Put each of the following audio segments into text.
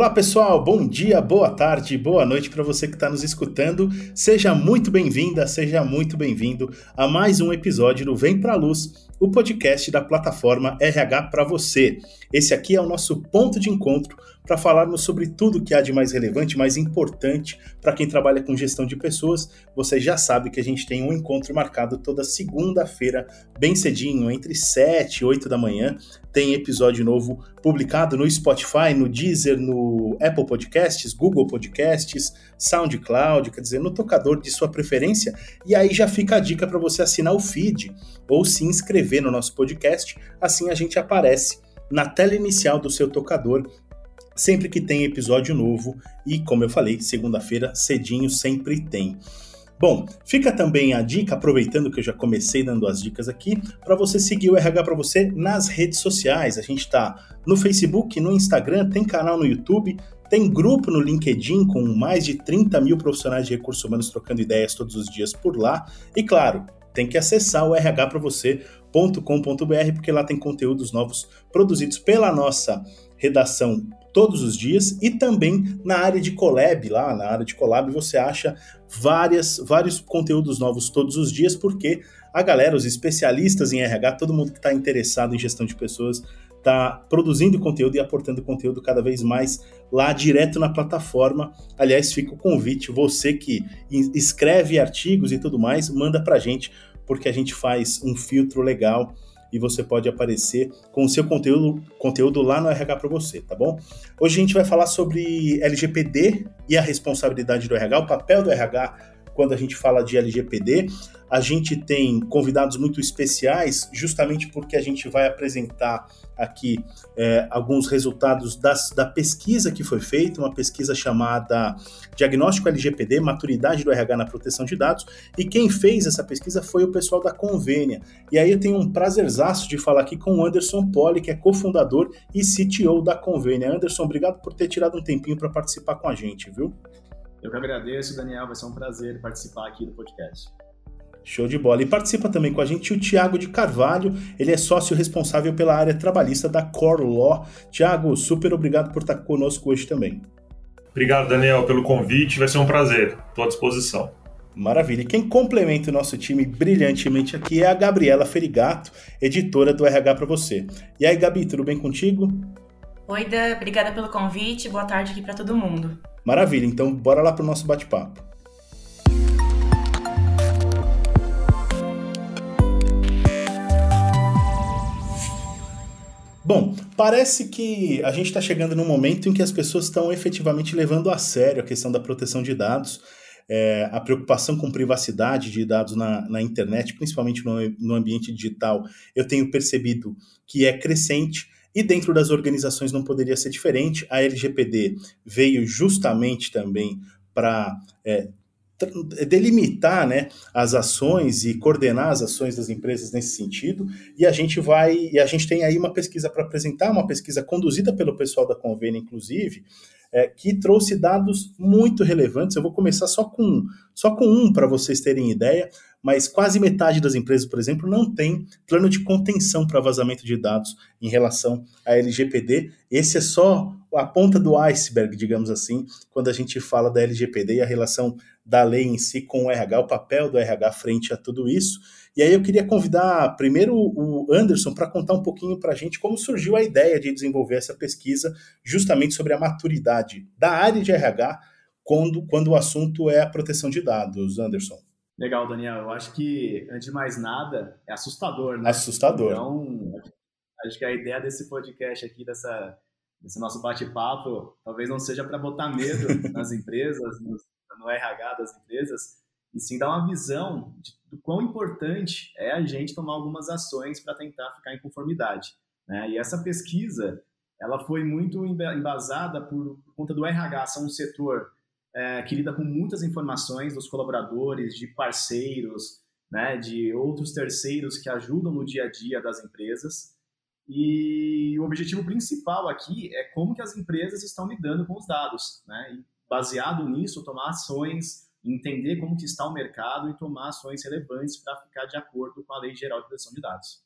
Olá pessoal, bom dia, boa tarde, boa noite para você que está nos escutando. Seja muito bem-vinda, seja muito bem-vindo a mais um episódio do Vem Pra Luz, o podcast da plataforma RH para você. Esse aqui é o nosso ponto de encontro para falarmos sobre tudo que há de mais relevante, mais importante para quem trabalha com gestão de pessoas. Você já sabe que a gente tem um encontro marcado toda segunda-feira, bem cedinho, entre 7 e 8 da manhã. Tem episódio novo publicado no Spotify, no Deezer, no Apple Podcasts, Google Podcasts, SoundCloud, quer dizer, no tocador de sua preferência. E aí já fica a dica para você assinar o feed ou se inscrever no nosso podcast, assim a gente aparece na tela inicial do seu tocador sempre que tem episódio novo e, como eu falei, segunda-feira cedinho sempre tem. Bom, fica também a dica, aproveitando que eu já comecei dando as dicas aqui, para você seguir o RH para você nas redes sociais. A gente está no Facebook, no Instagram, tem canal no YouTube, tem grupo no LinkedIn com mais de 30 mil profissionais de recursos humanos trocando ideias todos os dias por lá. E claro, tem que acessar o RH para você.com.br, porque lá tem conteúdos novos produzidos pela nossa redação todos os dias e também na área de collab lá na área de collab você acha várias vários conteúdos novos todos os dias porque a galera os especialistas em RH todo mundo que está interessado em gestão de pessoas está produzindo conteúdo e aportando conteúdo cada vez mais lá direto na plataforma. Aliás fica o convite você que escreve artigos e tudo mais manda para gente porque a gente faz um filtro legal e você pode aparecer com o seu conteúdo, conteúdo lá no RH para você, tá bom? Hoje a gente vai falar sobre LGPD e a responsabilidade do RH, o papel do RH quando a gente fala de LGPD. A gente tem convidados muito especiais, justamente porque a gente vai apresentar aqui é, alguns resultados das, da pesquisa que foi feita, uma pesquisa chamada Diagnóstico LGPD, Maturidade do RH na Proteção de Dados, e quem fez essa pesquisa foi o pessoal da Convênia. E aí eu tenho um prazerzaço de falar aqui com o Anderson Poli, que é cofundador e CTO da Convênia. Anderson, obrigado por ter tirado um tempinho para participar com a gente, viu? Eu que agradeço, Daniel. Vai ser um prazer participar aqui do podcast. Show de bola. E participa também com a gente o Tiago de Carvalho, ele é sócio responsável pela área trabalhista da Core Law. Tiago, super obrigado por estar conosco hoje também. Obrigado, Daniel, pelo convite, vai ser um prazer. Estou à disposição. Maravilha. E quem complementa o nosso time brilhantemente aqui é a Gabriela Ferigato, editora do RH para você. E aí, Gabi, tudo bem contigo? Oi, Dan, obrigada pelo convite. Boa tarde aqui para todo mundo. Maravilha, então bora lá para o nosso bate-papo. Bom, parece que a gente está chegando num momento em que as pessoas estão efetivamente levando a sério a questão da proteção de dados, é, a preocupação com privacidade de dados na, na internet, principalmente no, no ambiente digital, eu tenho percebido que é crescente. E dentro das organizações não poderia ser diferente. A LGPD veio justamente também para é, delimitar né, as ações e coordenar as ações das empresas nesse sentido. E a gente vai, e a gente tem aí uma pesquisa para apresentar, uma pesquisa conduzida pelo pessoal da Convênia, inclusive, é, que trouxe dados muito relevantes. Eu vou começar só com, só com um para vocês terem ideia mas quase metade das empresas, por exemplo, não tem plano de contenção para vazamento de dados em relação à LGPD. Esse é só a ponta do iceberg, digamos assim, quando a gente fala da LGPD e a relação da lei em si com o RH, o papel do RH frente a tudo isso. E aí eu queria convidar primeiro o Anderson para contar um pouquinho para a gente como surgiu a ideia de desenvolver essa pesquisa justamente sobre a maturidade da área de RH quando, quando o assunto é a proteção de dados, Anderson. Legal, Daniel. Eu acho que, antes de mais nada, é assustador, né? Assustador. Então, acho que a ideia desse podcast aqui, dessa, desse nosso bate-papo, talvez não seja para botar medo nas empresas, no, no, RH das empresas, e sim dar uma visão de, do quão importante é a gente tomar algumas ações para tentar ficar em conformidade. Né? E essa pesquisa, ela foi muito embasada por, por conta do RH, ser um setor é, que lida com muitas informações dos colaboradores, de parceiros, né, de outros terceiros que ajudam no dia a dia das empresas. E o objetivo principal aqui é como que as empresas estão lidando com os dados, né? E baseado nisso, tomar ações, entender como que está o mercado e tomar ações relevantes para ficar de acordo com a Lei Geral de Proteção de Dados.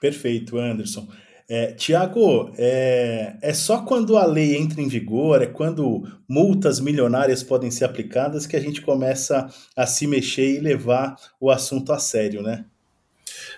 Perfeito, Anderson. É, Tiago, é, é só quando a lei entra em vigor, é quando multas milionárias podem ser aplicadas que a gente começa a se mexer e levar o assunto a sério, né?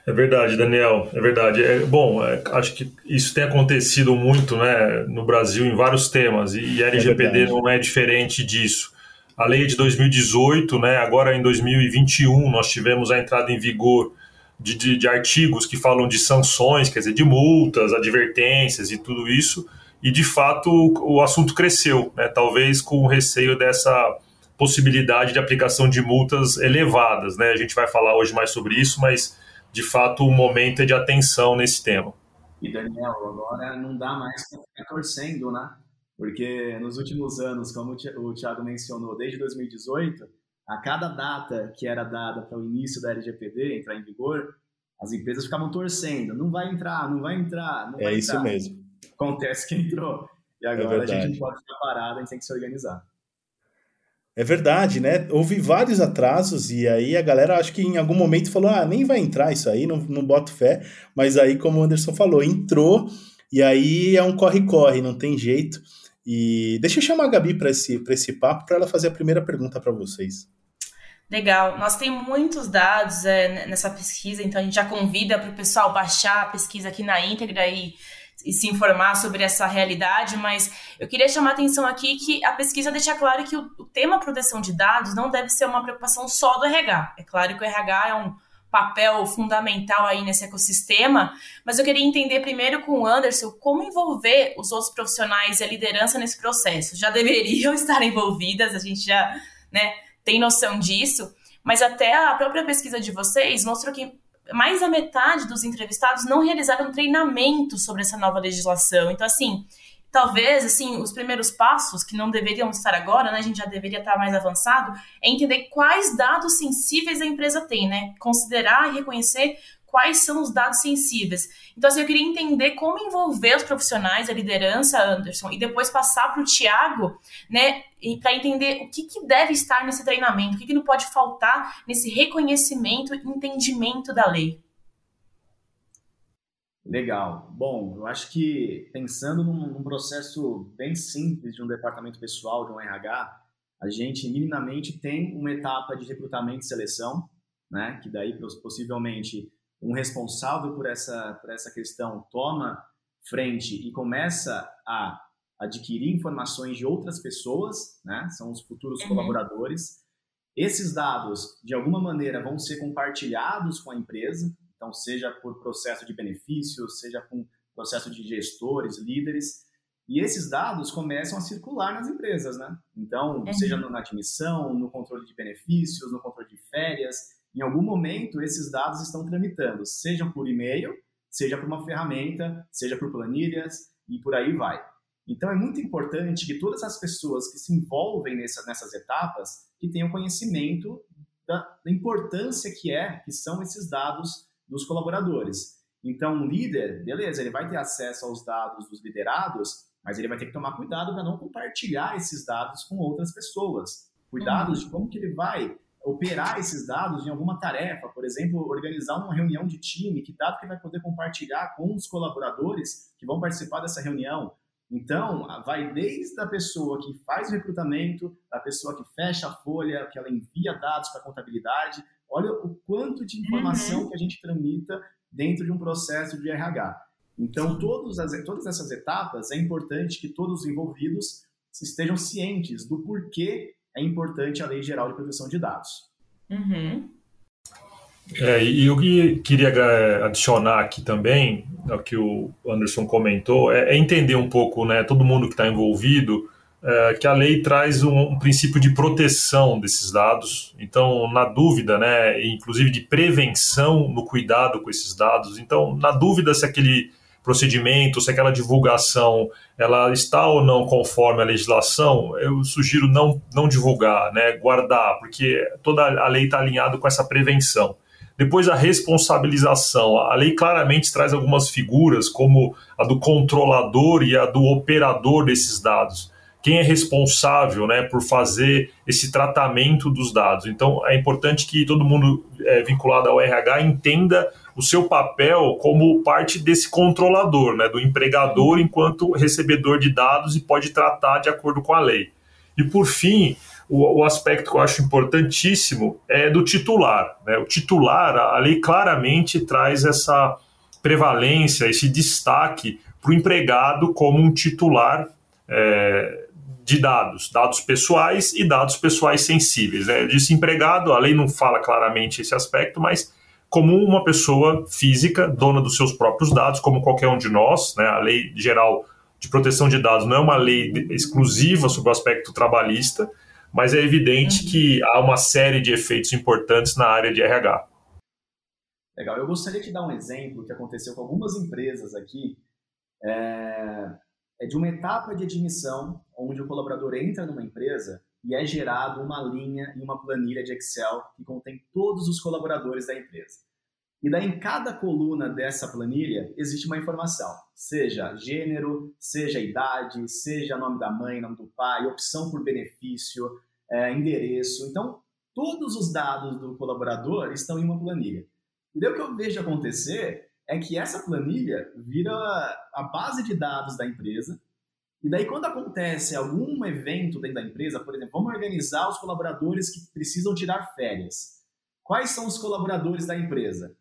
É verdade, Daniel, é verdade. É, bom, é, acho que isso tem acontecido muito né, no Brasil em vários temas, e a LGPD é não é diferente disso. A lei é de 2018, né, agora em 2021, nós tivemos a entrada em vigor de, de, de, artigos que falam de sanções, quer dizer, de multas, advertências e tudo isso, e de fato o, o assunto cresceu, né, talvez com o receio dessa possibilidade de aplicação de multas elevadas. Né? A gente vai falar hoje mais sobre isso, mas de fato o momento é de atenção nesse tema. E Daniel, agora não dá mais para ficar torcendo, né? Porque nos últimos anos, como o Thiago mencionou, desde 2018, a cada data que era dada para o início da LGPD entrar em vigor, as empresas ficavam torcendo, não vai entrar, não vai entrar, não é vai isso entrar. mesmo. Acontece que entrou. E agora é a gente não pode ficar parado, a gente tem que se organizar. É verdade, né? Houve vários atrasos e aí a galera acho que em algum momento falou: ah, nem vai entrar isso aí, não, não boto fé. Mas aí, como o Anderson falou, entrou e aí é um corre-corre, não tem jeito. E deixa eu chamar a Gabi para esse, esse papo para ela fazer a primeira pergunta para vocês. Legal. Nós temos muitos dados é, nessa pesquisa, então a gente já convida para o pessoal baixar a pesquisa aqui na íntegra e, e, se informar sobre essa realidade, mas eu queria chamar a atenção aqui que a pesquisa deixa claro que o, o tema proteção de dados não deve ser uma preocupação só do RH. É claro que o RH é um papel fundamental aí nesse ecossistema, mas eu queria entender primeiro com o Anderson como envolver os outros profissionais e a liderança nesse processo. Já deveriam estar envolvidas, a gente já né, tem noção disso, mas até a própria pesquisa de vocês mostrou que mais da metade dos entrevistados não realizaram treinamento sobre essa nova legislação. Então, assim, talvez, assim, os primeiros passos, que não deveriam estar agora, né, a gente já deveria estar mais avançado, é entender quais dados sensíveis a empresa tem, né? Considerar e reconhecer quais são os dados sensíveis. Então, assim, eu queria entender como envolver os profissionais, a liderança, Anderson, e depois passar para o Tiago, né, para entender o que, que, deve estar nesse treinamento, o que, que não pode faltar nesse reconhecimento e entendimento da lei. Legal. Bom, eu acho que pensando num, num, processo bem simples de um departamento pessoal, de um RH, a gente minimamente tem uma etapa de recrutamento e seleção, né? Que daí possivelmente um responsável por essa por essa questão toma frente e começa a adquirir informações de outras pessoas, né? São os futuros uhum. colaboradores. Esses dados, de alguma maneira, vão ser compartilhados com a empresa, então, seja por processo de benefícios, seja com processo de gestores, líderes, e esses dados começam a circular nas empresas, né? Então, uhum. seja na admissão, no controle de benefícios, no controle de férias, em algum momento esses dados estão tramitando, seja por e-mail, seja por uma ferramenta, seja por planilhas e por aí vai. Então é muito importante que todas as pessoas que se envolvem nessa, nessas etapas que tenham conhecimento da, da importância que é que são esses dados dos colaboradores. Então, um líder, beleza, ele vai ter acesso aos dados dos liderados, mas ele vai ter que tomar cuidado para não compartilhar esses dados com outras pessoas. Cuidados uhum. de como que ele vai operar esses dados em alguma tarefa, por exemplo, organizar uma reunião de time, que dado que vai poder compartilhar com os colaboradores que vão participar dessa reunião. Então, vai desde a pessoa que faz o recrutamento, da pessoa que fecha a folha, que ela envia dados para a contabilidade, Olha o quanto de informação uhum. que a gente tramita dentro de um processo de RH. Então, todas, as, todas essas etapas, é importante que todos os envolvidos estejam cientes do porquê é importante a Lei Geral de Proteção de Dados. Uhum. É, e eu queria é, adicionar aqui também, o que o Anderson comentou, é, é entender um pouco, né, todo mundo que está envolvido, é, que a lei traz um, um, princípio de proteção desses dados. Então, na dúvida, né, inclusive de prevenção no cuidado com esses dados. Então, na dúvida se aquele procedimento, se aquela divulgação ela está ou não conforme a legislação, eu sugiro não, não divulgar, né, guardar, porque toda a lei está alinhada com essa prevenção. Depois a responsabilização. A lei claramente traz algumas figuras, como a do controlador e a do operador desses dados quem é responsável né, por fazer esse tratamento dos dados. Então, é importante que todo mundo é, vinculado ao RH entenda o seu papel como parte desse controlador, né, do empregador enquanto recebedor de dados e pode tratar de acordo com a lei. E, por fim, o, o aspecto que eu acho importantíssimo é do titular. Né? O titular, a lei claramente traz essa prevalência, esse destaque para o empregado como um titular é, de dados, dados pessoais e dados pessoais sensíveis. Né? Disse empregado, a lei não fala claramente esse aspecto, mas como uma pessoa física, dona dos seus próprios dados, como qualquer um de nós, né? a lei geral de proteção de dados não é uma lei exclusiva sobre o aspecto trabalhista, mas é evidente uhum. que há uma série de efeitos importantes na área de RH. Legal. Eu gostaria de dar um exemplo que aconteceu com algumas empresas aqui. É, é de uma etapa de admissão onde o colaborador entra numa empresa e é gerado uma linha e uma planilha de Excel que contém todos os colaboradores da empresa. E daí, em cada coluna dessa planilha, existe uma informação, seja gênero, seja idade, seja nome da mãe, nome do pai, opção por benefício, é, endereço. Então, todos os dados do colaborador estão em uma planilha. E daí o que eu vejo acontecer é que essa planilha vira a base de dados da empresa. E daí, quando acontece algum evento dentro da empresa, por exemplo, vamos organizar os colaboradores que precisam tirar férias. Quais são os colaboradores da empresa?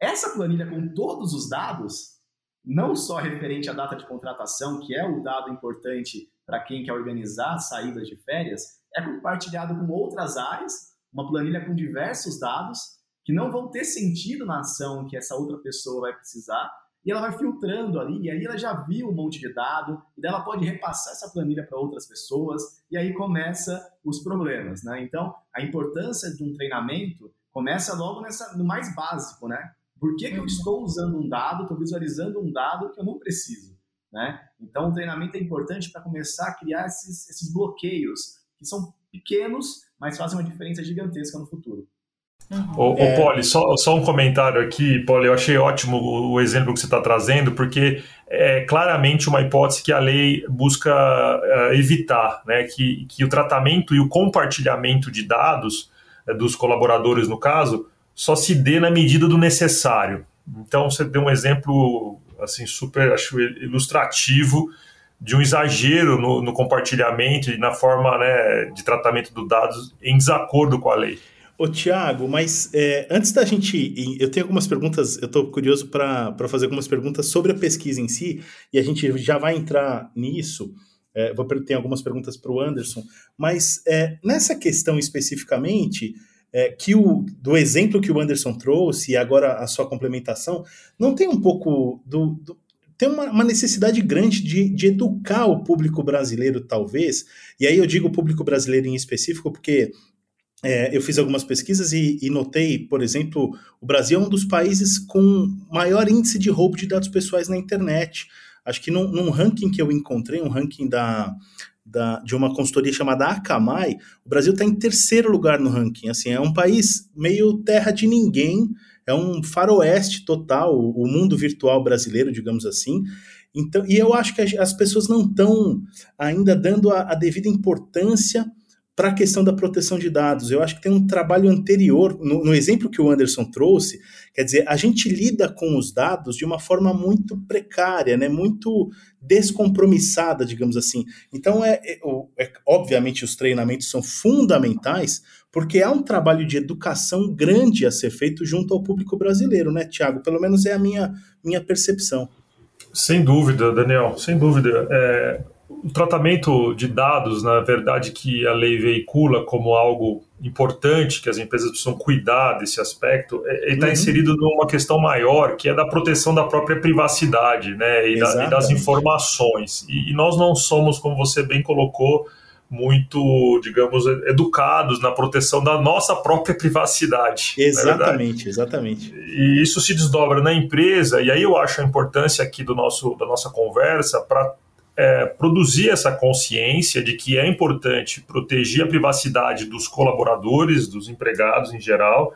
Essa planilha com todos os dados, não só referente à data de contratação, que é o dado importante para quem quer organizar saídas de férias, é compartilhado com outras áreas, uma planilha com diversos dados, que não vão ter sentido na ação que essa outra pessoa vai precisar, e ela vai filtrando ali, e aí ela já viu um monte de dado, e daí ela pode repassar essa planilha para outras pessoas, e aí começa os problemas, né? Então, a importância de um treinamento começa logo nessa, no mais básico, né? Por que, que eu uhum. estou usando um dado, estou visualizando um dado que eu não preciso, né? Então, o treinamento é importante para começar a criar esses, esses bloqueios, que são pequenos, mas fazem uma diferença gigantesca no futuro. Uhum. Ô, é... Poli, só, só um comentário aqui, Poli, eu achei ótimo o, o exemplo que você está trazendo, porque é claramente uma hipótese que a lei busca uh, evitar, né, que, que o tratamento e o compartilhamento de dados uh, dos colaboradores, no caso, só se dê na medida do necessário. Então, você deu um exemplo assim super acho ilustrativo de um exagero no, no compartilhamento e na forma né, de tratamento dos dados em desacordo com a lei. Ô, Tiago, mas é, antes da gente. Eu tenho algumas perguntas, eu estou curioso para fazer algumas perguntas sobre a pesquisa em si, e a gente já vai entrar nisso. É, vou ter algumas perguntas para o Anderson, mas é, nessa questão especificamente, é, que o, do exemplo que o Anderson trouxe, e agora a sua complementação, não tem um pouco do. do tem uma, uma, necessidade grande de, de educar o público brasileiro, talvez, e aí eu digo o público brasileiro em específico, porque é, eu fiz algumas pesquisas e, e, notei, por exemplo, o Brasil é um dos países com maior índice de roubo de dados pessoais na internet. Acho que num, num ranking que eu encontrei, um ranking da, da, de uma consultoria chamada Akamai, o Brasil está em terceiro lugar no ranking. Assim, é um país meio terra de ninguém, é um faroeste total, o, mundo virtual brasileiro, digamos assim. Então, e eu acho que as pessoas não estão ainda dando a, a devida importância para a questão da proteção de dados. Eu acho que tem um trabalho anterior, no, no, exemplo que o Anderson trouxe, quer dizer, a gente lida com os dados de uma forma muito precária, né, muito descompromissada, digamos assim. Então, é, é, é obviamente, os treinamentos são fundamentais, porque há um trabalho de educação grande a ser feito junto ao público brasileiro, né, Tiago? Pelo menos é a minha, minha percepção. Sem dúvida, Daniel, sem dúvida. É, o tratamento de dados, na verdade, que a lei veicula como algo importante, que as empresas precisam cuidar desse aspecto, é, ele está uhum. inserido numa questão maior, que é da proteção da própria privacidade né, e, da, e das informações. E, e, nós não somos, como você bem colocou, muito, digamos, educados na proteção da nossa própria privacidade. É exatamente, exatamente. E isso se desdobra na empresa, e aí eu acho a importância aqui do nosso, da nossa conversa para é, produzir essa consciência de que é importante proteger a privacidade dos colaboradores, dos empregados em geral,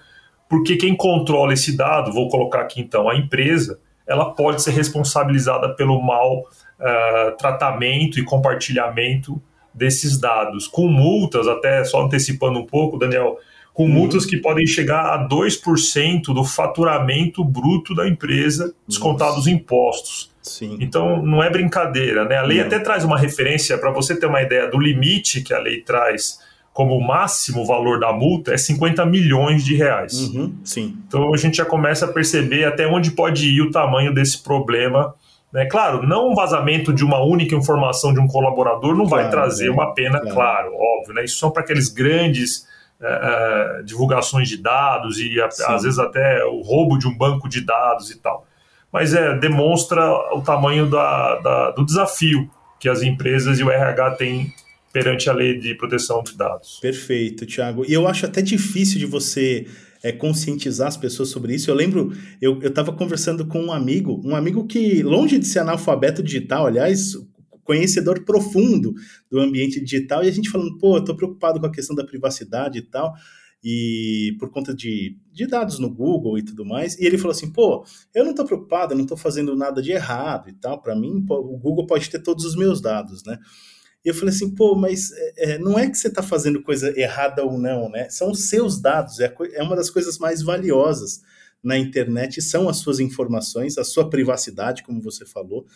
porque quem controla esse dado, vou colocar aqui então, a empresa, ela pode ser responsabilizada pelo mal uh, tratamento e compartilhamento desses dados, com multas, até só antecipando um pouco, Daniel, com uhum. multas que podem chegar a 2% do faturamento bruto da empresa, descontados os impostos. Sim. Então, não é brincadeira, né? A lei não. até traz uma referência, para você ter uma ideia do limite que a lei traz como máximo valor da multa, é 50 milhões de reais. Uhum, sim. Então, a gente já começa a perceber até onde pode ir o tamanho desse problema né? Claro, não um vazamento de uma única informação de um colaborador não claro, vai trazer é, uma pena, claro, claro óbvio. Né? Isso são para aqueles grandes é, divulgações de dados e a, às vezes até o roubo de um banco de dados e tal. Mas é, demonstra o tamanho da, da, do desafio que as empresas e o RH têm perante a lei de proteção de dados. Perfeito, Tiago. E eu acho até difícil de você é, conscientizar as pessoas sobre isso. Eu lembro, eu estava conversando com um amigo, um amigo que, longe de ser analfabeto digital, aliás, conhecedor profundo do ambiente digital, e a gente falando, pô, eu tô preocupado com a questão da privacidade e tal, e por conta de, de dados no Google e tudo mais, e ele falou assim, pô, eu não tô preocupado, eu não tô fazendo nada de errado e tal, para mim, o Google pode ter todos os meus dados, né? E eu falei assim, pô, mas é, é não é que você está fazendo coisa errada ou não, né? São os seus dados, é, é uma das coisas mais valiosas na internet, são as suas informações, a sua privacidade, como você falou.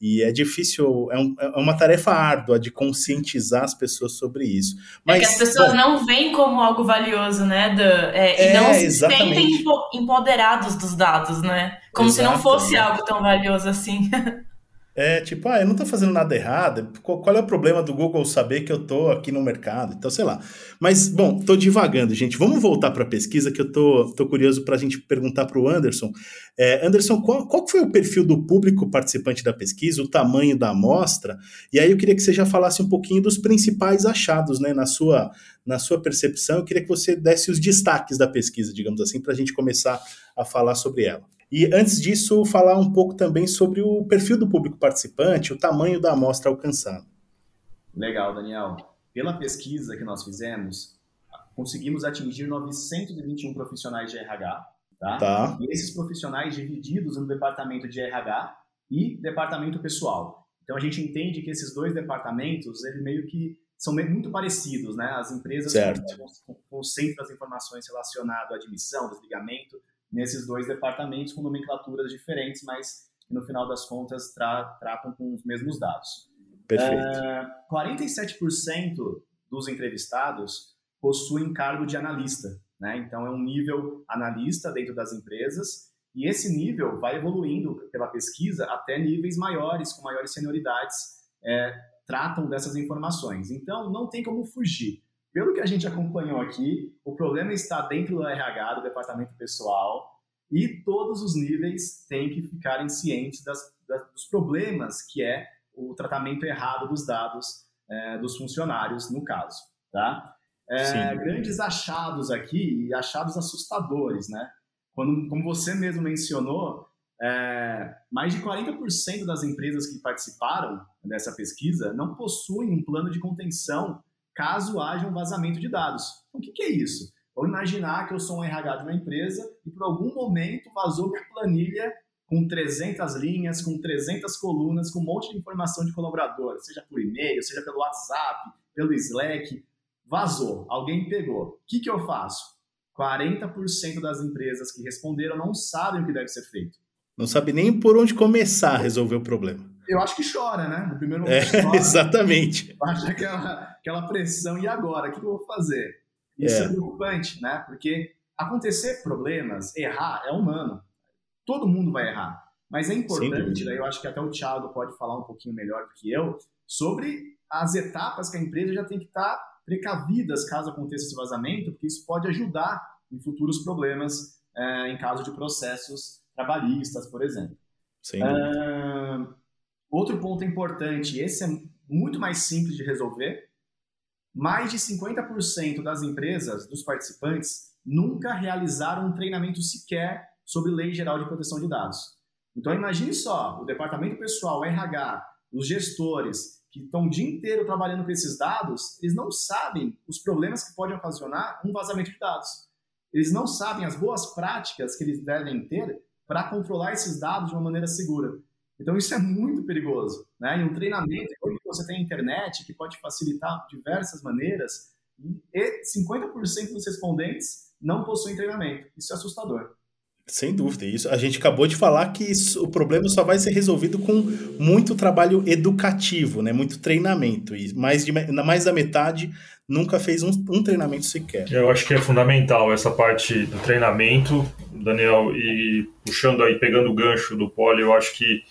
E é difícil, é, um, é uma tarefa árdua de conscientizar as pessoas sobre isso. Mas, é que as pessoas bom, não veem como algo valioso, né? Do, é, e é, não se exatamente. sentem empoderados dos dados, né? Como Exato, se não fosse algo tão valioso assim. É tipo, ah, eu não tô fazendo nada errado. Qual, é o problema do Google saber que eu tô aqui no mercado? Então, sei lá. Mas, bom, tô divagando, gente. Vamos voltar para a pesquisa que eu tô, tô curioso para a gente perguntar para o Anderson. É, Anderson, qual, qual foi o perfil do público participante da pesquisa, o tamanho da amostra? E aí eu queria que você já falasse um pouquinho dos principais achados, né, na sua, na sua percepção. Eu queria que você desse os destaques da pesquisa, digamos assim, para a gente começar a falar sobre ela. E antes disso, falar um pouco também sobre o perfil do público participante, o tamanho da amostra alcançada. Legal, Daniel. Pela pesquisa que nós fizemos, conseguimos atingir 921 profissionais de RH, tá? tá. E esses profissionais divididos no departamento de RH e departamento pessoal. Então a gente entende que esses dois departamentos, ele meio que são muito parecidos, né? As empresas concentram as informações relacionadas à admissão, desligamento, nesses dois departamentos com nomenclaturas diferentes, mas que no final das contas tra tratam com os mesmos dados. Perfeito. Uh, 47% dos entrevistados possuem cargo de analista, né? Então é um nível analista dentro das empresas e esse nível vai evoluindo pela pesquisa até níveis maiores, com maiores senioridades, é, tratam dessas informações. Então não tem como fugir. Pelo que a gente acompanhou aqui, o problema está dentro do RH, do departamento pessoal, e todos os níveis têm que ficarem cientes das, das, dos problemas que é o tratamento errado dos dados é, dos funcionários, no caso. Tá? É, grandes achados aqui, e achados assustadores, né? Quando, como você mesmo mencionou, é, mais de 40% das empresas que participaram dessa pesquisa não possuem um plano de contenção caso haja um vazamento de dados. Então, o que, que é isso? Vamos imaginar que eu sou um RH de uma empresa e por algum momento vazou minha planilha com 300 linhas, com 300 colunas, com um monte de informação de colaborador, seja por e-mail, seja pelo WhatsApp, pelo Slack. Vazou, alguém pegou. O que, que eu faço? 40% das empresas que responderam não sabem o que deve ser feito. Não sabe nem por onde começar a resolver o problema. Eu acho que chora, né? No primeiro momento. É, chora, exatamente. Baixa aquela, aquela pressão. E agora? O que eu vou fazer? Isso é. é preocupante, né? Porque acontecer problemas, errar, é humano. Todo mundo vai errar. Mas é importante, daí eu acho que até o Thiago pode falar um pouquinho melhor do que eu, sobre as etapas que a empresa já tem que estar precavidas caso aconteça esse vazamento, porque isso pode ajudar em futuros problemas é, em caso de processos trabalhistas, por exemplo. Uh, outro ponto importante, esse é muito mais simples de resolver, mais de 50% das empresas, dos participantes, nunca realizaram um treinamento sequer sobre Lei Geral de Proteção de Dados. Então imagine só, o departamento pessoal, o RH, os gestores que estão o dia inteiro trabalhando com esses dados, eles não sabem os problemas que podem ocasionar um vazamento de dados. Eles não sabem as boas práticas que eles devem ter para controlar esses dados de uma maneira segura. Então isso é muito perigoso, né? E um treinamento, hoje você tem a internet que pode facilitar de diversas maneiras e 50% dos respondentes não possuem treinamento. Isso é assustador. Sem dúvida, isso. A gente acabou de falar que isso, o problema só vai ser resolvido com muito trabalho educativo, né? Muito treinamento. E mais, de, mais da metade nunca fez um, um treinamento sequer. Eu acho que é fundamental essa parte do treinamento, Daniel, e puxando aí, pegando o gancho do Poli, eu acho que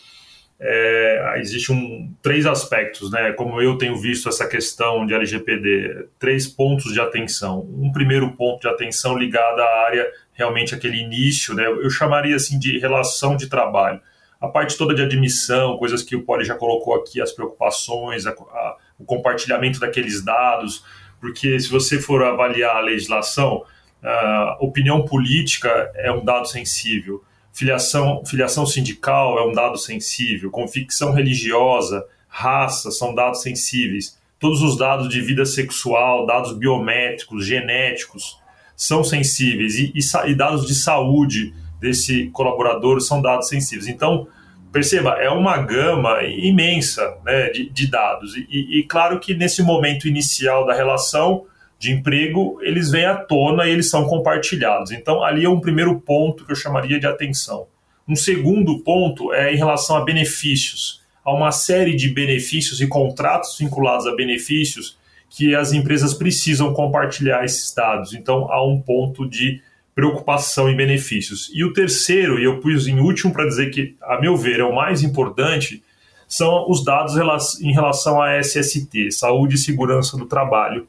é, existe um, três aspectos, né? Como eu tenho visto essa questão de LGPD, três pontos de atenção. Um primeiro ponto de atenção ligado à área realmente aquele início, né? Eu chamaria assim de relação de trabalho. A parte toda de admissão, coisas que o Poli já colocou aqui, as preocupações, a, a, o compartilhamento daqueles dados, porque se você for avaliar a legislação, a opinião política é um dado sensível, filiação, filiação sindical é um dado sensível, convicção religiosa, raça são dados sensíveis, todos os dados de vida sexual, dados biométricos, genéticos, são sensíveis e, e, e dados de saúde desse colaborador são dados sensíveis. Então, perceba, é uma gama imensa né, de, de, dados. E, e, claro que nesse momento inicial da relação de emprego, eles vêm à tona e eles são compartilhados. Então, ali é um primeiro ponto que eu chamaria de atenção. Um segundo ponto é em relação a benefícios. Há uma série de benefícios e contratos vinculados a benefícios que as empresas precisam compartilhar esses dados. Então, há um ponto de preocupação e benefícios. E o terceiro, e eu pus em último para dizer que, a meu ver, é o mais importante, são os dados em relação à SST, Saúde e Segurança do Trabalho.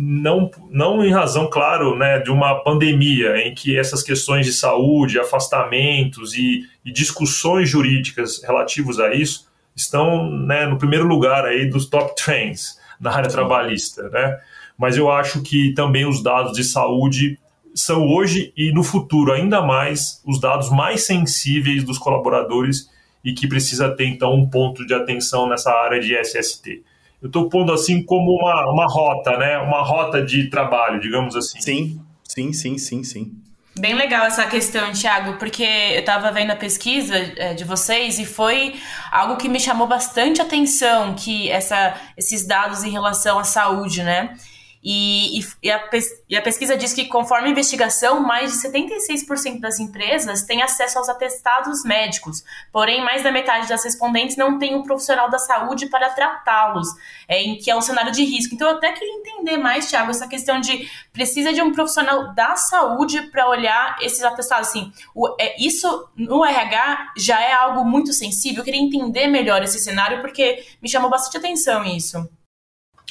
Não, não em razão, claro, né, de uma pandemia em que essas questões de saúde, afastamentos e, e discussões jurídicas relativas a isso estão né, no primeiro lugar aí dos top trends na área trabalhista, né? Mas eu acho que também os dados de saúde são hoje e no futuro ainda mais os dados mais sensíveis dos colaboradores e que precisa ter então um ponto de atenção nessa área de SST. Eu estou pondo assim como uma, uma rota, né? Uma rota de trabalho, digamos assim. Sim, sim, sim, sim, sim. Bem legal essa questão, Thiago, porque eu estava vendo a pesquisa é, de vocês e foi algo que me chamou bastante atenção, que essa, esses dados em relação à saúde, né? E, e, a, e, a, pesquisa diz que, conforme a investigação, mais de 76% das empresas têm acesso aos atestados médicos, porém, mais da metade das respondentes não tem um profissional da saúde para tratá-los, é, em que é um cenário de risco. Então, eu até queria entender mais, Thiago, essa questão de precisa de um profissional da saúde para olhar esses atestados. Assim, o, é, isso no RH já é algo muito sensível. Eu queria entender melhor esse cenário, porque me chamou bastante atenção isso.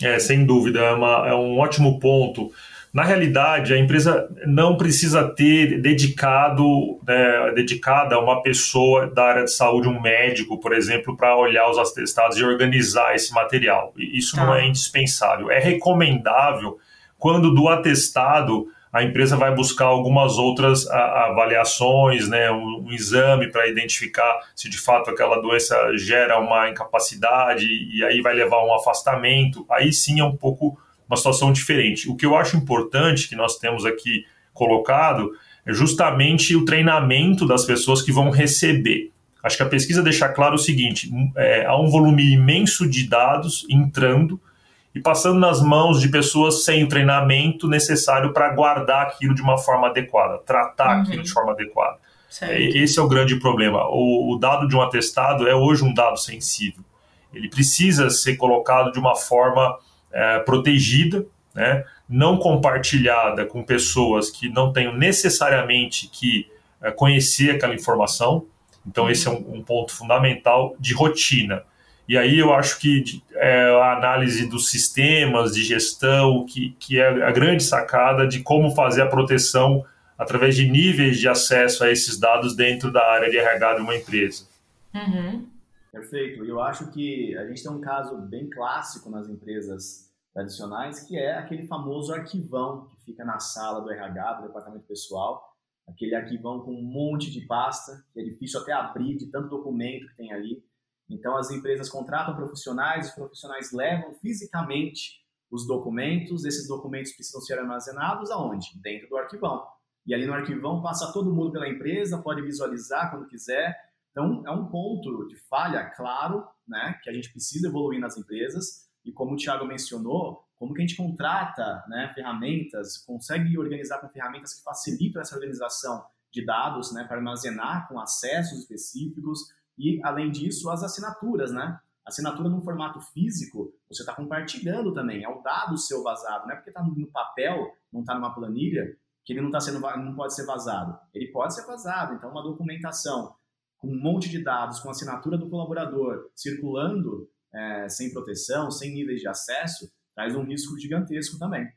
É, sem dúvida, é, uma, é um ótimo ponto. Na realidade, a empresa não precisa ter dedicado, né, dedicada uma pessoa da área de saúde, um médico, por exemplo, para olhar os atestados e organizar esse material. Isso tá. não é indispensável. É recomendável quando do atestado a empresa vai buscar algumas outras avaliações, né, um, exame para identificar se de fato aquela doença gera uma incapacidade e aí vai levar a um afastamento. Aí sim é um pouco uma situação diferente. O que eu acho importante que nós temos aqui colocado é justamente o treinamento das pessoas que vão receber. Acho que a pesquisa deixa claro o seguinte: é, há um volume imenso de dados entrando e passando nas mãos de pessoas sem o treinamento necessário para guardar aquilo de uma forma adequada, tratar uhum. aquilo de forma adequada. Certo. É, esse é o grande problema. O, o, dado de um atestado é hoje um dado sensível. Ele precisa ser colocado de uma forma é, protegida, né? não compartilhada com pessoas que não tenham necessariamente que é, conhecer aquela informação. Então, uhum. esse é um, um ponto fundamental de rotina. E aí eu acho que é, a análise dos sistemas de gestão, que, que é a grande sacada de como fazer a proteção através de níveis de acesso a esses dados dentro da área de RH de uma empresa. Uhum. Perfeito. Eu acho que a gente tem um caso bem clássico nas empresas tradicionais, que é aquele famoso arquivão que fica na sala do RH, do departamento pessoal, aquele arquivão com um monte de pasta, que é difícil até abrir de tanto documento que tem ali. Então, as empresas contratam profissionais, os profissionais levam fisicamente os documentos, esses documentos precisam ser armazenados aonde? Dentro do arquivão. E ali no arquivão passa todo mundo pela empresa, pode visualizar quando quiser. Então, é um ponto de falha, claro, né, que a gente precisa evoluir nas empresas, e como o Thiago mencionou, como que a gente contrata né, ferramentas, consegue organizar com ferramentas que facilitam essa organização de dados né, para armazenar com acessos específicos e, além disso, as assinaturas, né? Assinatura no formato físico, você está compartilhando também, é o dado seu vazado, não é porque está no papel, não está numa planilha, que ele não, tá sendo, não pode ser vazado. Ele pode ser vazado, então uma documentação com um monte de dados, com assinatura do colaborador, circulando é, sem proteção, sem níveis de acesso, traz um risco gigantesco também.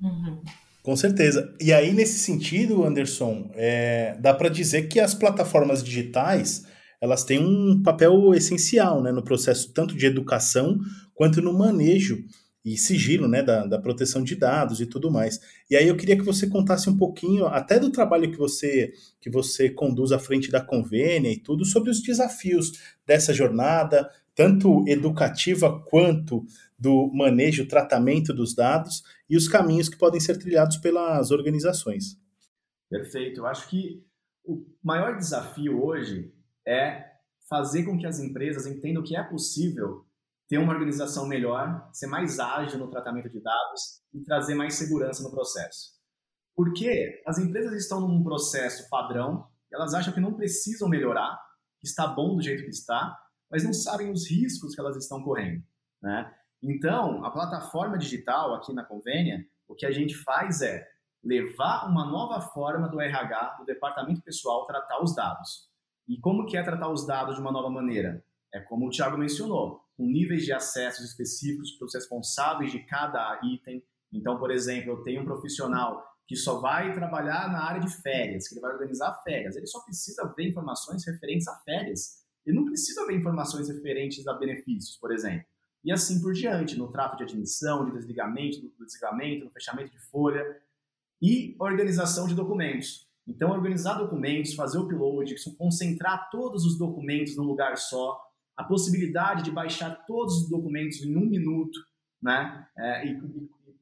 Uhum. Com certeza. E aí, nesse sentido, Anderson, é, dá para dizer que as plataformas digitais elas têm um papel essencial né, no processo tanto de educação quanto no manejo e sigilo né, da, da proteção de dados e tudo mais. E aí eu queria que você contasse um pouquinho, até do trabalho que você, que você conduz à frente da Convênia e tudo, sobre os desafios dessa jornada, tanto educativa quanto do manejo, tratamento dos dados e os caminhos que podem ser trilhados pelas organizações. Perfeito. Eu acho que o maior desafio hoje é fazer com que as empresas entendam que é possível ter uma organização melhor, ser mais ágil no tratamento de dados e trazer mais segurança no processo. Porque as empresas estão num processo padrão, elas acham que não precisam melhorar, que está bom do jeito que está, mas não sabem os riscos que elas estão correndo. Né? Então, a plataforma digital aqui na Convênia, o que a gente faz é levar uma nova forma do RH, do departamento pessoal, tratar os dados. E como que é tratar os dados de uma nova maneira? É como o Thiago mencionou, com níveis de acessos específicos para os responsáveis de cada item. Então, por exemplo, eu tenho um profissional que só vai trabalhar na área de férias, que ele vai organizar férias. Ele só precisa ver informações referentes a férias. Ele não precisa ver informações referentes a benefícios, por exemplo. E assim por diante, no trato de admissão, de desligamento, do desligamento, no fechamento de folha e organização de documentos. Então, organizar documentos, fazer o upload, concentrar todos os documentos num lugar só, a possibilidade de baixar todos os documentos em um minuto, né? É, e,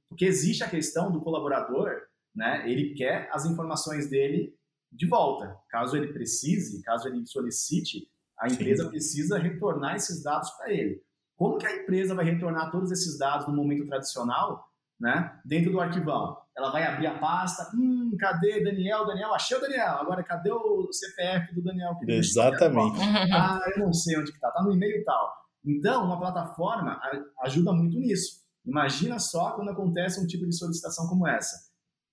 porque existe a questão do colaborador, né? Ele quer as informações dele de volta. Caso ele precise, caso ele solicite, a empresa Sim. precisa retornar esses dados para ele. Como que a empresa vai retornar todos esses dados no momento tradicional né? Dentro do arquivão. Ela vai abrir a pasta, hum, cadê Daniel? Daniel, achei o Daniel. Agora, cadê o CPF do Daniel? Exatamente. Ah, eu não sei onde que tá, tá no e-mail e tal. Então, uma plataforma ajuda muito nisso. Imagina só quando acontece um tipo de solicitação como essa.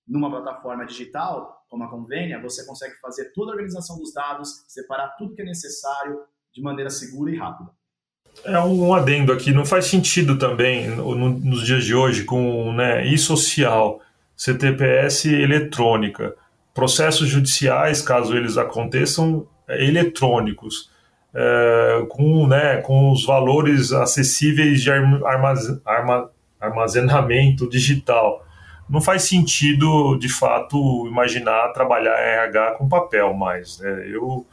Numa plataforma digital, como a Convênia, você consegue fazer toda a organização dos dados, separar tudo que é necessário de maneira segura e rápida. É um adendo aqui, não faz sentido também no, nos dias de hoje com né, e-social, CTPS eletrônica, processos judiciais, caso eles aconteçam, é, eletrônicos, é, com, né, com os valores acessíveis de armazenamento digital. Não faz sentido, de fato, imaginar trabalhar RH com papel mais. Né? Eu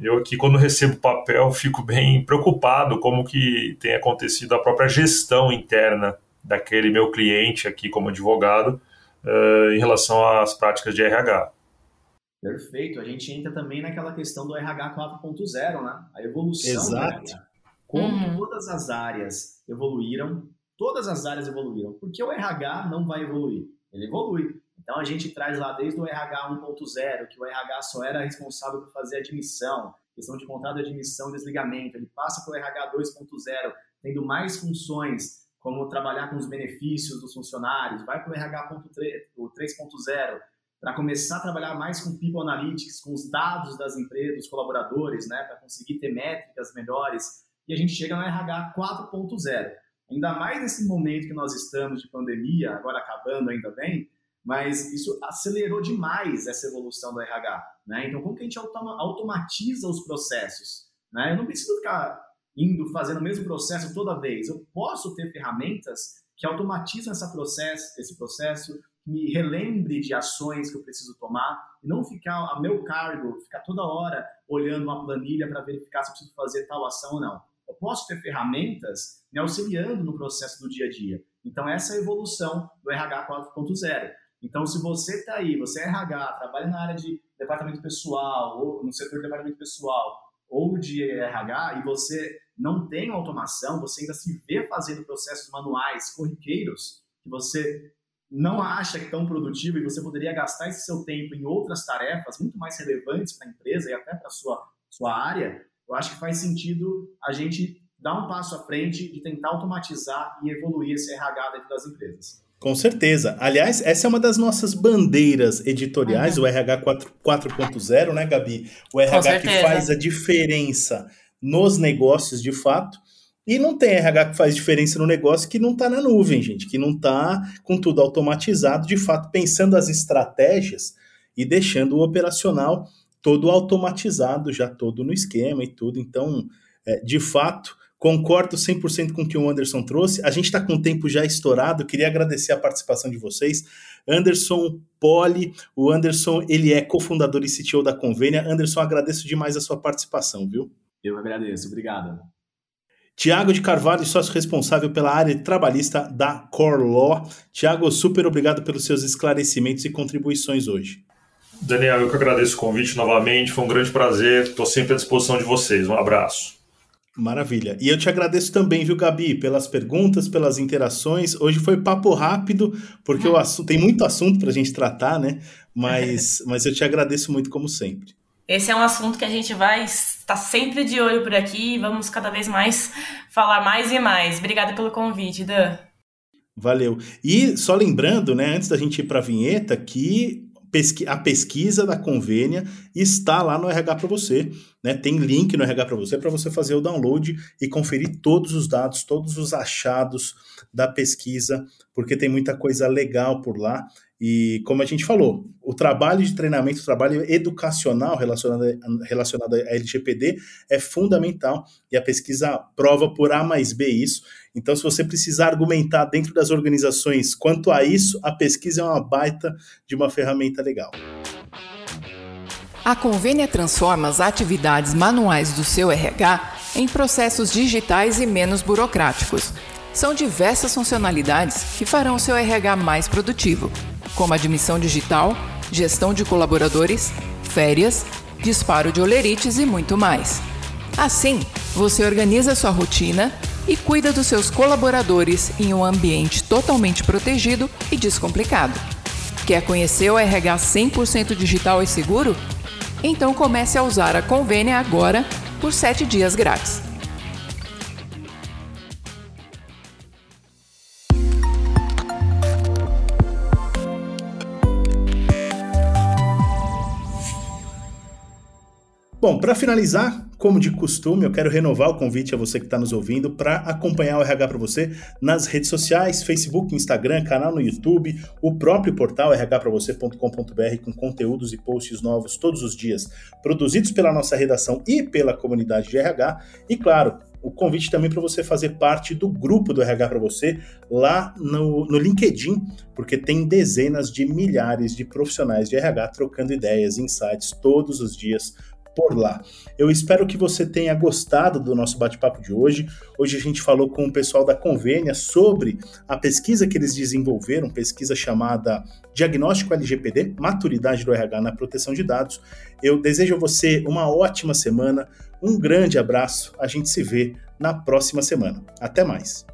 eu aqui, quando recebo papel, fico bem preocupado como que tem acontecido a própria gestão interna daquele meu cliente aqui como advogado uh, em relação às práticas de RH. Perfeito. A gente entra também naquela questão do RH 4.0, né? A evolução. Exato. Como uhum. todas as áreas evoluíram, todas as áreas evoluíram. Porque o RH não vai evoluir. Ele evolui. Então a gente traz lá desde o RH 1.0, que o RH só era responsável por fazer admissão, questão de contrato de admissão desligamento. Ele passa para o RH 2.0, tendo mais funções, como trabalhar com os benefícios dos funcionários, vai para o RH 3.0, para começar a trabalhar mais com People Analytics, com os dados das empresas, dos colaboradores, né, para conseguir ter métricas melhores. E a gente chega no RH 4.0. Ainda mais nesse momento que nós estamos de pandemia, agora acabando ainda bem, mas isso acelerou demais essa evolução do RH. Né? Então, como que a gente automatiza os processos? Né? Eu não preciso ficar indo fazendo o mesmo processo toda vez. Eu posso ter ferramentas que automatizam essa processo, esse processo, me relembre de ações que eu preciso tomar e não ficar a meu cargo, ficar toda hora olhando uma planilha para verificar se eu preciso fazer tal ação ou não. Eu posso ter ferramentas me auxiliando no processo do dia a dia. Então, essa é a evolução do RH 4.0. Então, se você está aí, você é RH, trabalha na área de departamento pessoal, ou no setor de departamento pessoal, ou de RH e você não tem automação, você ainda se vê fazendo processos manuais corriqueiros que você não acha que tão produtivo e você poderia gastar esse seu tempo em outras tarefas muito mais relevantes para a empresa e até para a sua, sua área, eu acho que faz sentido a gente dar um passo à frente e tentar automatizar e evoluir esse RH dentro das empresas. Com certeza. Aliás, essa é uma das nossas bandeiras editoriais, uhum. o RH 4.0, né, Gabi? O RH que faz a diferença nos negócios de fato. E não tem RH que faz diferença no negócio que não está na nuvem, gente, que não está com tudo automatizado, de fato, pensando as estratégias e deixando o operacional todo automatizado, já todo no esquema e tudo. Então, é, de fato, concordo 100% com o que o Anderson trouxe. A gente está com o tempo já estourado, queria agradecer a participação de vocês. Anderson Poli, o Anderson, ele é cofundador e CTO da Convênia. Anderson, agradeço demais a sua participação, viu? Eu agradeço, obrigado. Tiago de Carvalho, sócio responsável pela área trabalhista da Core Law. Tiago, super obrigado pelos seus esclarecimentos e contribuições hoje. Daniel, eu que agradeço o convite novamente, foi um grande prazer, estou sempre à disposição de vocês. Um abraço. Maravilha. E eu te agradeço também, viu, Gabi, pelas perguntas, pelas interações. Hoje foi papo rápido, porque o assunto, tem muito assunto para a gente tratar, né? Mas, mas eu te agradeço muito, como sempre. Esse é um assunto que a gente vai estar sempre de olho por aqui e vamos cada vez mais falar mais e mais. Obrigada pelo convite, Dan. Valeu. E só lembrando, né, antes da gente ir para a vinheta, que a pesquisa da Convênia está lá no RH para você, né? Tem link no RH para você para você fazer o download e conferir todos os dados, todos os achados da pesquisa, porque tem muita coisa legal por lá. E como a gente falou, o trabalho de treinamento, o trabalho educacional relacionado, relacionado a LGPD é fundamental e a pesquisa prova por A mais B isso. Então, se você precisar argumentar dentro das organizações quanto a isso, a pesquisa é uma baita de uma ferramenta legal. A Convênia transforma as atividades manuais do seu RH em processos digitais e menos burocráticos. São diversas funcionalidades que farão o seu RH mais produtivo como admissão digital, gestão de colaboradores, férias, disparo de olerites e muito mais. Assim, você organiza sua rotina e cuida dos seus colaboradores em um ambiente totalmente protegido e descomplicado. Quer conhecer o RH 100% digital e seguro? Então comece a usar a Convênia agora por 7 dias grátis. Bom, para finalizar, como de costume, eu quero renovar o convite a você que está nos ouvindo para acompanhar o RH para você nas redes sociais, Facebook, Instagram, canal no YouTube, o próprio portal rhpravocê.com.br com conteúdos e posts novos todos os dias, produzidos pela nossa redação e pela comunidade de RH. E claro, o convite também para você fazer parte do grupo do RH para você lá no, no LinkedIn, porque tem dezenas de milhares de profissionais de RH trocando ideias, insights todos os dias por lá. Eu espero que você tenha gostado do nosso bate-papo de hoje. Hoje a gente falou com o pessoal da Convênia sobre a pesquisa que eles desenvolveram, pesquisa chamada Diagnóstico LGPD, Maturidade do RH na Proteção de Dados. Eu desejo a você uma ótima semana, um grande abraço, a gente se vê na próxima semana. Até mais.